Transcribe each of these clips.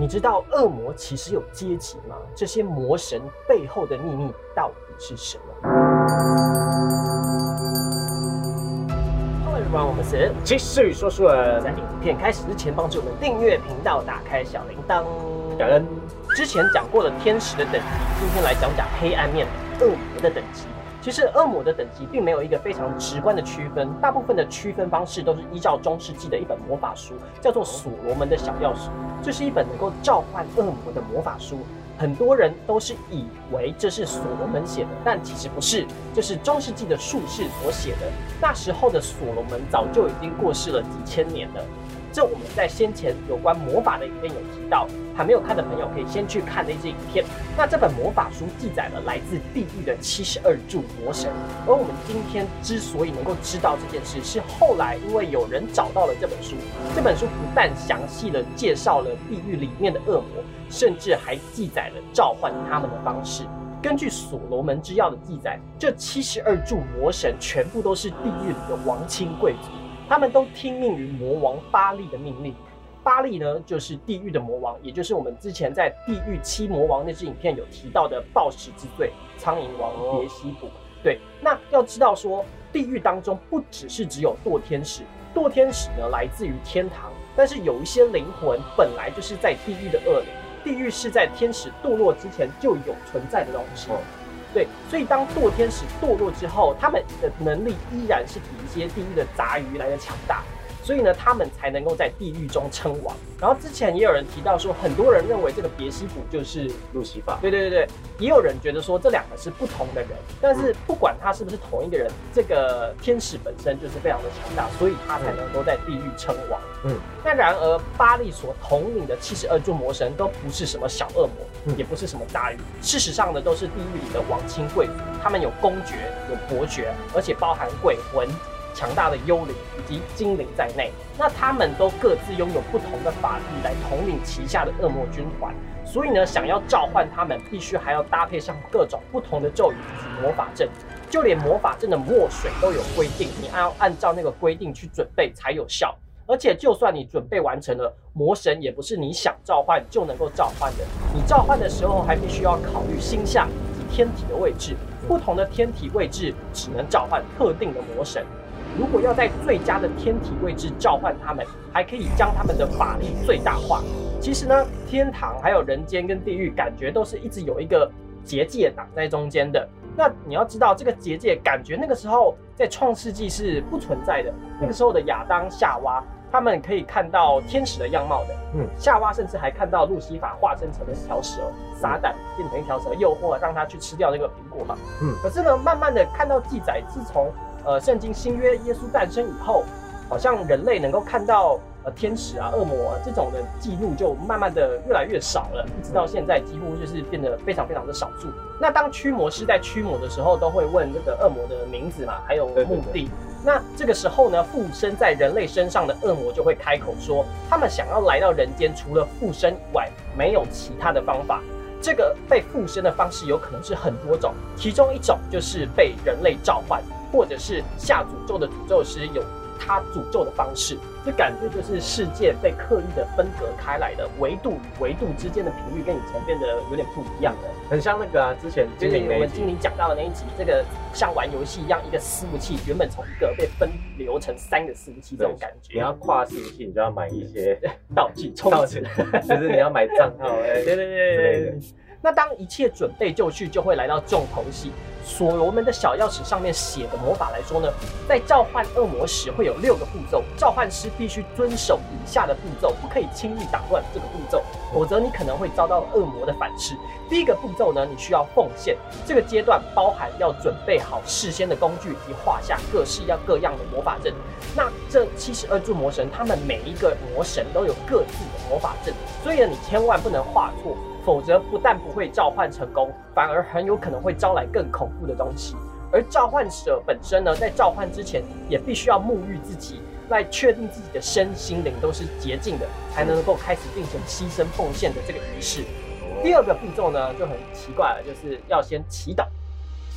你知道恶魔其实有阶级吗？这些魔神背后的秘密到底是什么？Hello everyone，我们是继续说书人，在影片开始之前，帮助我们订阅频道，打开小铃铛。感恩。之前讲过了天使的等级，今天来讲讲黑暗面的恶魔的等级。其实恶魔的等级并没有一个非常直观的区分，大部分的区分方式都是依照中世纪的一本魔法书，叫做《所罗门的小钥匙》。这是一本能够召唤恶魔的魔法书。很多人都是以为这是所罗门写的，但其实不是，这是中世纪的术士所写的。那时候的所罗门早就已经过世了几千年了。这我们在先前有关魔法的影片有提到，还没有看的朋友可以先去看那支影片。那这本魔法书记载了来自地狱的七十二柱魔神，而我们今天之所以能够知道这件事，是后来因为有人找到了这本书。这本书不但详细的介绍了地狱里面的恶魔，甚至还记载了召唤他们的方式。根据所罗门之钥的记载，这七十二柱魔神全部都是地狱里的王亲贵族。他们都听命于魔王巴利的命令。巴利呢，就是地狱的魔王，也就是我们之前在地狱七魔王那支影片有提到的暴食之罪苍蝇王别西卜。对，那要知道说，地狱当中不只是只有堕天使，堕天使呢来自于天堂，但是有一些灵魂本来就是在地狱的恶灵。地狱是在天使堕落之前就有存在的东西。对，所以当堕天使堕落之后，他们的能力依然是比一些地狱的杂鱼来的强大。所以呢，他们才能够在地狱中称王。然后之前也有人提到说，很多人认为这个别西卜就是路西法。对对对对，也有人觉得说这两个是不同的人。但是不管他是不是同一个人，这个天使本身就是非常的强大，所以他才能够在地狱称王。嗯，那然而巴利所统领的七十二柱魔神都不是什么小恶魔，也不是什么大鱼，事实上呢，都是地狱里的王亲贵族。他们有公爵，有伯爵，而且包含鬼魂。强大的幽灵以及精灵在内，那他们都各自拥有不同的法力来统领旗下的恶魔军团。所以呢，想要召唤他们，必须还要搭配上各种不同的咒语以及魔法阵。就连魔法阵的墨水都有规定，你按要按照那个规定去准备才有效。而且，就算你准备完成了，魔神也不是你想召唤就能够召唤的。你召唤的时候，还必须要考虑星象以及天体的位置。不同的天体位置只能召唤特定的魔神。如果要在最佳的天体位置召唤他们，还可以将他们的法力最大化。其实呢，天堂还有人间跟地狱，感觉都是一直有一个结界挡在中间的。那你要知道，这个结界感觉那个时候在创世纪是不存在的。那个时候的亚当、夏娃，他们可以看到天使的样貌的。嗯，夏娃甚至还看到路西法化身成了一条蛇，撒旦变成一条蛇，诱惑让他去吃掉那个苹果嘛。嗯，可是呢，慢慢的看到记载，自从呃，圣经新约耶稣诞生以后，好像人类能够看到呃天使啊、恶魔啊这种的记录，就慢慢的越来越少了，一直到现在几乎就是变得非常非常的少数。那当驱魔师在驱魔的时候，都会问这个恶魔的名字嘛，还有目的。那这个时候呢，附身在人类身上的恶魔就会开口说，他们想要来到人间，除了附身以外，没有其他的方法。这个被附身的方式有可能是很多种，其中一种就是被人类召唤。或者是下诅咒的诅咒师有他诅咒的方式，这感觉就是世界被刻意的分隔开来的维度与维度之间的频率跟以前变得有点不一样了，很像那个啊，之前精灵我们精灵讲到的那一集，这个像玩游戏一样，一个伺服器原本从一个被分流成三个伺服器这种感觉。你要跨伺服器，你就要买一些 道具充值，就是你要买账号，对对对。那当一切准备就绪，就会来到重头戏。所罗门的小钥匙上面写的魔法来说呢，在召唤恶魔时会有六个步骤，召唤师必须遵守以下的步骤，不可以轻易打乱这个步骤，否则你可能会遭到恶魔的反噬。第一个步骤呢，你需要奉献，这个阶段包含要准备好事先的工具以及画下各式要各样的魔法阵。那这七十二柱魔神，他们每一个魔神都有各自的魔法阵，所以呢，你千万不能画错。否则，不但不会召唤成功，反而很有可能会招来更恐怖的东西。而召唤者本身呢，在召唤之前，也必须要沐浴自己，来确定自己的身心灵都是洁净的，才能够开始进行牺牲奉献的这个仪式。第二个步骤呢，就很奇怪了，就是要先祈祷。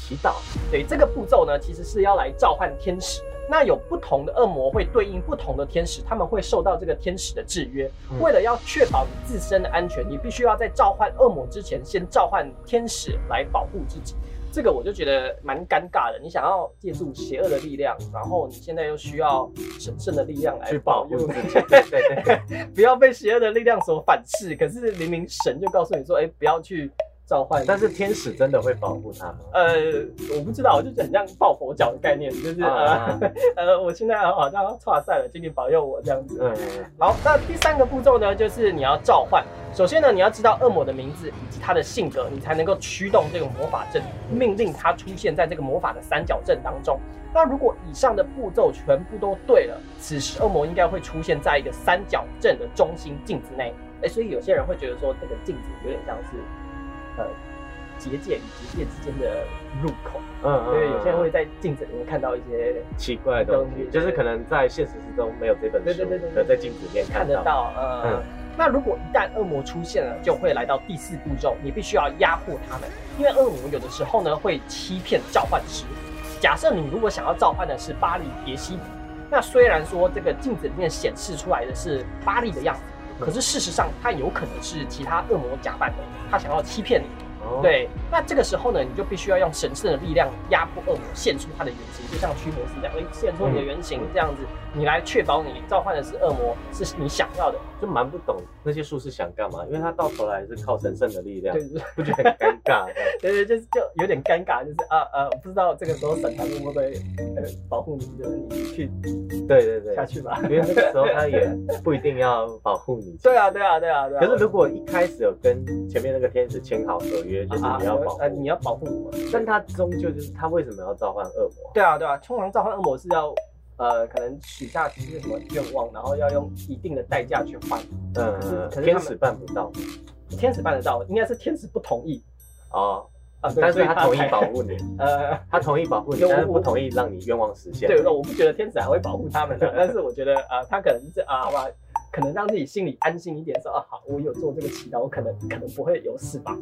祈祷。对，这个步骤呢，其实是要来召唤天使。那有不同的恶魔会对应不同的天使，他们会受到这个天使的制约。为了要确保你自身的安全，你必须要在召唤恶魔之前，先召唤天使来保护自己。这个我就觉得蛮尴尬的。你想要借助邪恶的力量，然后你现在又需要神圣的力量来去保护自己，对对对，不要被邪恶的力量所反噬。可是明明神就告诉你说，哎，不要去。召唤，但是天使真的会保护他吗？呃，我不知道，我就很像抱佛脚的概念，就是呃 呃，我现在好像要差赛了，请你保佑我这样子。嗯，好，那第三个步骤呢，就是你要召唤。首先呢，你要知道恶魔的名字以及他的性格，你才能够驱动这个魔法阵，命令他出现在这个魔法的三角阵当中。那如果以上的步骤全部都对了，此时恶魔应该会出现在一个三角阵的中心镜子内。哎，所以有些人会觉得说，这个镜子有点像是。呃，结界与结界之间的入口，嗯嗯，因为有些人会在镜子里面看到一些奇怪的东西，就是可能在现实之中没有这本书，对对对对，在镜子里面看得到。嗯，那如果一旦恶魔出现了，就会来到第四步骤，你必须要压迫他们，因为恶魔有的时候呢会欺骗召唤师。假设你如果想要召唤的是巴黎别西卜，那虽然说这个镜子里面显示出来的是巴黎的样子。可是事实上，他有可能是其他恶魔假扮的，他想要欺骗你。对，那这个时候呢，你就必须要用神圣的力量压迫恶魔，现出他的原形，就像驱魔师这样，现出你的原形这样子，你来确保你召唤的是恶魔，是你想要的。就蛮不懂那些术士想干嘛，因为他到头来是靠神圣的力量，不觉得很尴尬？对对，就是就有点尴尬，就是啊啊，不知道这个时候神他会不会呃保护你，就是你去，对对对，下去吧。因为那个时候他也不一定要保护你。对啊对啊对啊对啊。可是如果一开始有跟前面那个天使签好合约，就是你要保，呃你要保护我，但他终究就是他为什么要召唤恶魔？对啊对啊，通常召唤恶魔是要。呃，可能许下一些什么愿望，然后要用一定的代价去换。嗯，天使办不到，天使办得到，应该是天使不同意。哦，啊，但是他同意保护你。呃，他同意保护你，但是不同意让你愿望实现。对，我不觉得天使还会保护他们的，但是我觉得啊，他可能是啊，好吧。可能让自己心里安心一点，说啊好，我有做这个祈祷，我可能可能不会有事吧，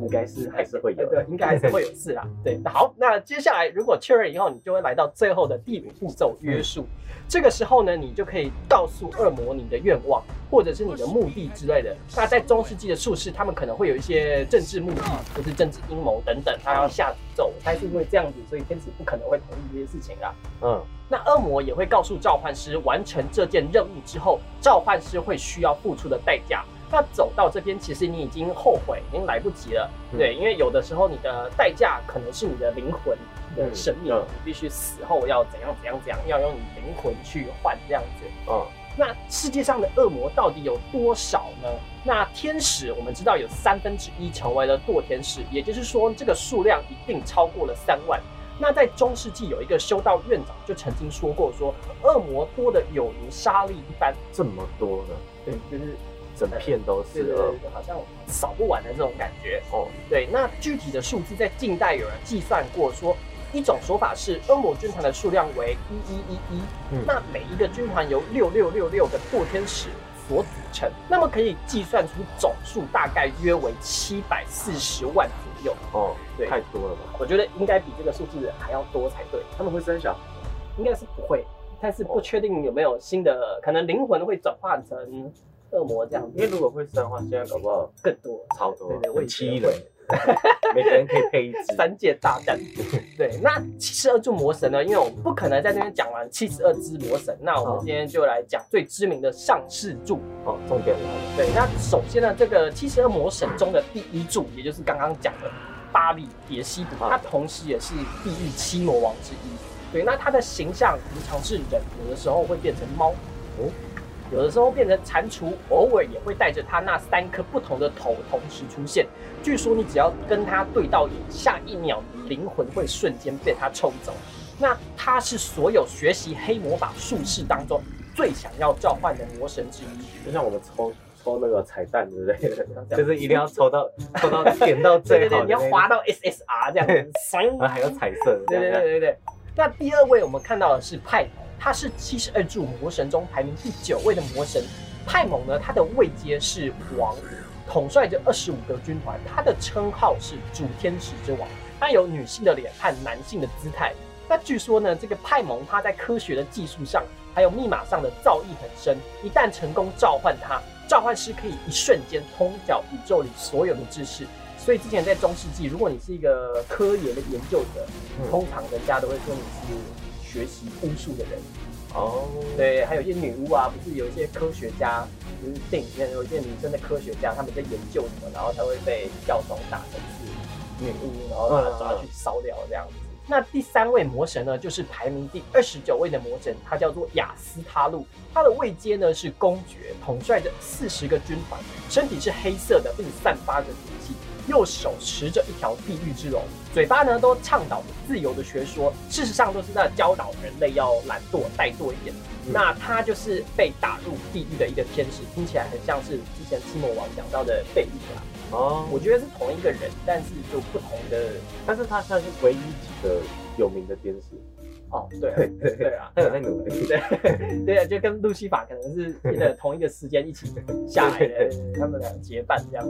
应该是还是会有，对，应该还是会有事啦。对，好，那接下来如果确认以后，你就会来到最后的第五步骤约束。这个时候呢，你就可以告诉恶魔你的愿望，或者是你的目的之类的。那在中世纪的术士，他们可能会有一些政治目的，或是政治阴谋等等，他要下诅咒。但是因为这样子，所以天使不可能会同意这些事情啊。嗯。那恶魔也会告诉召唤师，完成这件任务之后，召唤师会需要付出的代价。那走到这边，其实你已经后悔，已经来不及了。对，因为有的时候你的代价可能是你的灵魂的生命，你必须死后要怎样怎样怎样，要用你灵魂去换这样子。嗯，那世界上的恶魔到底有多少呢？那天使我们知道有三分之一成为了堕天使，也就是说这个数量一定超过了三万。那在中世纪有一个修道院长就曾经说过，说恶魔多的有如沙粒一般，这么多呢？对，就是整片都是恶魔，好像扫不完的这种感觉。哦，对，那具体的数字在近代有人计算过，说一种说法是恶魔军团的数量为一一一一，那每一个军团由六六六六个堕天使所组成，那么可以计算出总数大概约为七百四十万。左右哦，对，太多了吧？我觉得应该比这个数字还要多才对。他们会生小，应该是不会，但是不确定有没有新的，可能灵魂会转化成恶魔这样子。因为如果会生的话，现在搞不好更多，超多，对对，会七人，每个人可以配一只。三界大战，对。那七十二柱魔神呢？因为我们不可能在这边讲完七十二只魔神，那我们今天就来讲最知名的上世柱。哦，重点来了。对，那首先呢，这个七十二魔神中的第一柱，也就是刚刚讲的巴利别西卜，他同时也是地狱七魔王之一。对，那他的形象平常是人，有的时候会变成猫，哦，有的时候变成蟾蜍，偶尔也会带着他那三颗不同的头同时出现。据说你只要跟他对到眼，下一秒灵魂会瞬间被他抽走。那他是所有学习黑魔法术士当中。最想要召唤的魔神之一，就像我们抽抽那个彩蛋之类的，就是一定要抽到抽到点到最好，你要滑到 SSR 这样子，还有彩色。对对对对对。那第二位我们看到的是派蒙，他是七十二柱魔神中排名第九位的魔神。派蒙呢，他的位阶是王，统帅着二十五个军团，他的称号是主天使之王。他有女性的脸和男性的姿态。那据说呢，这个派蒙他在科学的技术上，还有密码上的造诣很深。一旦成功召唤他，召唤师可以一瞬间通晓宇宙里所有的知识。所以之前在中世纪，如果你是一个科研的研究者，通常人家都会说你是学习巫术的人。哦，对，还有一些女巫啊，不是有一些科学家，就是电影里面有一些女生的科学家，他们在研究什么，然后才会被教宗打成是女巫，然后把她抓去烧掉这样子。那第三位魔神呢，就是排名第二十九位的魔神，他叫做雅斯他路，他的位阶呢是公爵，统帅着四十个军团，身体是黑色的，并散发着毒气。右手持着一条地狱之龙，嘴巴呢都倡导着自由的学说，事实上都是在教导人类要懒惰、怠惰一点。那他就是被打入地狱的一个天使，听起来很像是之前七魔王讲到的贝利啊。哦，我觉得是同一个人，但是就不同的，但是他算是唯一几个有名的天使。哦，对对对啊，他有在努力，对 对啊，就跟路西法可能是的同一个时间一起下来的，他们俩结伴这样。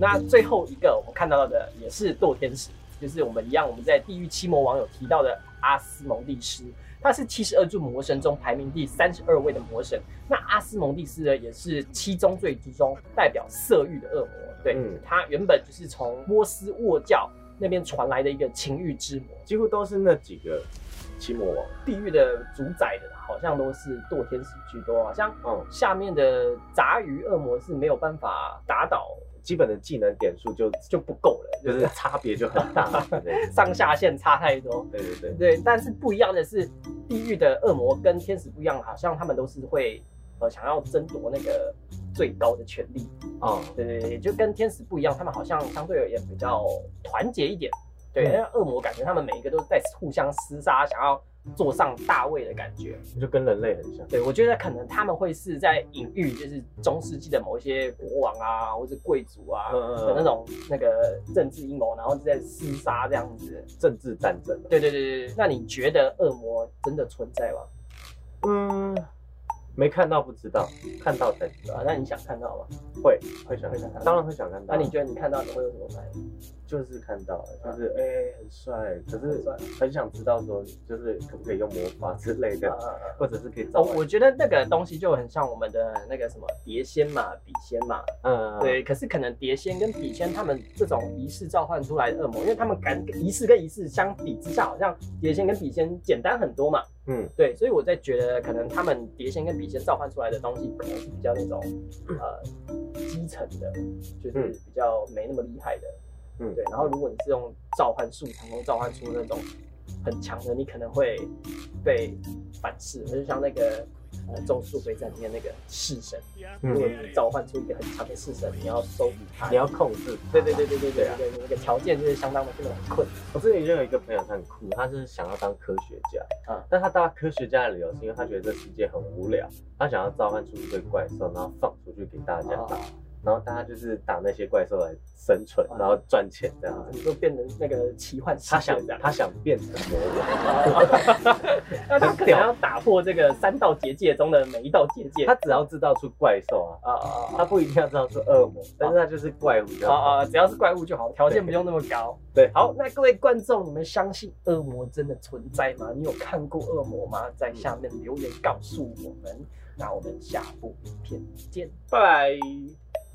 那最后一个我们看到的也是堕天使，就是我们一样我们在地狱七魔王有提到的阿斯蒙蒂斯，他是七十二柱魔神中排名第三十二位的魔神。那阿斯蒙蒂斯呢，也是七宗罪之中代表色欲的恶魔，对他原本就是从波斯沃教那边传来的一个情欲之魔，几乎都是那几个。七魔王地狱的主宰的，好像都是堕天使居多，好像嗯，下面的杂鱼恶魔是没有办法打倒，基本的技能点数就就不够了，就是差别就很大，上下限差太多。对对对对，但是不一样的是，地狱的恶魔跟天使不一样，好像他们都是会呃想要争夺那个最高的权利啊，对对对，就跟天使不一样，他们好像相对而言比较团结一点。对，那恶魔感觉他们每一个都在互相厮杀，想要坐上大位的感觉，就跟人类很像。对，我觉得可能他们会是在隐喻，就是中世纪的某一些国王啊，或者贵族啊的那种那个政治阴谋，然后在厮杀这样子，政治战争。对对对对，那你觉得恶魔真的存在吗？嗯。没看到不知道，看到才知道。那你想看到吗？会，会想，会想看。当然会想看到。那你觉得你看到你会有什么反应？就是看到，就是哎，很帅，可是很想知道说，就是可不可以用魔法之类的，或者是可以。哦，我觉得那个东西就很像我们的那个什么碟仙嘛、笔仙嘛。嗯。对，可是可能碟仙跟笔仙他们这种仪式召唤出来的恶魔，因为他们感仪式跟仪式相比之下，好像碟仙跟笔仙简单很多嘛。嗯，对，所以我在觉得，可能他们碟仙跟笔仙召唤出来的东西，可能是比较那种呃基层的，就是比较没那么厉害的。嗯，对。然后如果你是用召唤术成功召唤出那种很强的，你可能会被反噬，就像那个。呃，咒术回战里面那个式神，如果你召唤出一个很强的式神，你要收服他，你要控制。对对对对对对对，那个条件就是相当的这种困。我之前就有一个朋友，他很酷，他是想要当科学家，啊，但他当科学家的理由是因为他觉得这世界很无聊，他想要召唤出一堆怪兽，然后放出去给大家打。然后大家就是打那些怪兽来生存，然后赚钱这样子，就变成那个奇幻。他想他想变成魔王，那他可能要打破这个三道结界中的每一道结界。他只要制造出怪兽啊啊啊！他不一定要制造出恶魔，但是他就是怪物就好啊，只要是怪物就好，条件不用那么高。对，好，那各位观众，你们相信恶魔真的存在吗？你有看过恶魔吗？在下面留言告诉我们。那我们下部影片见，拜。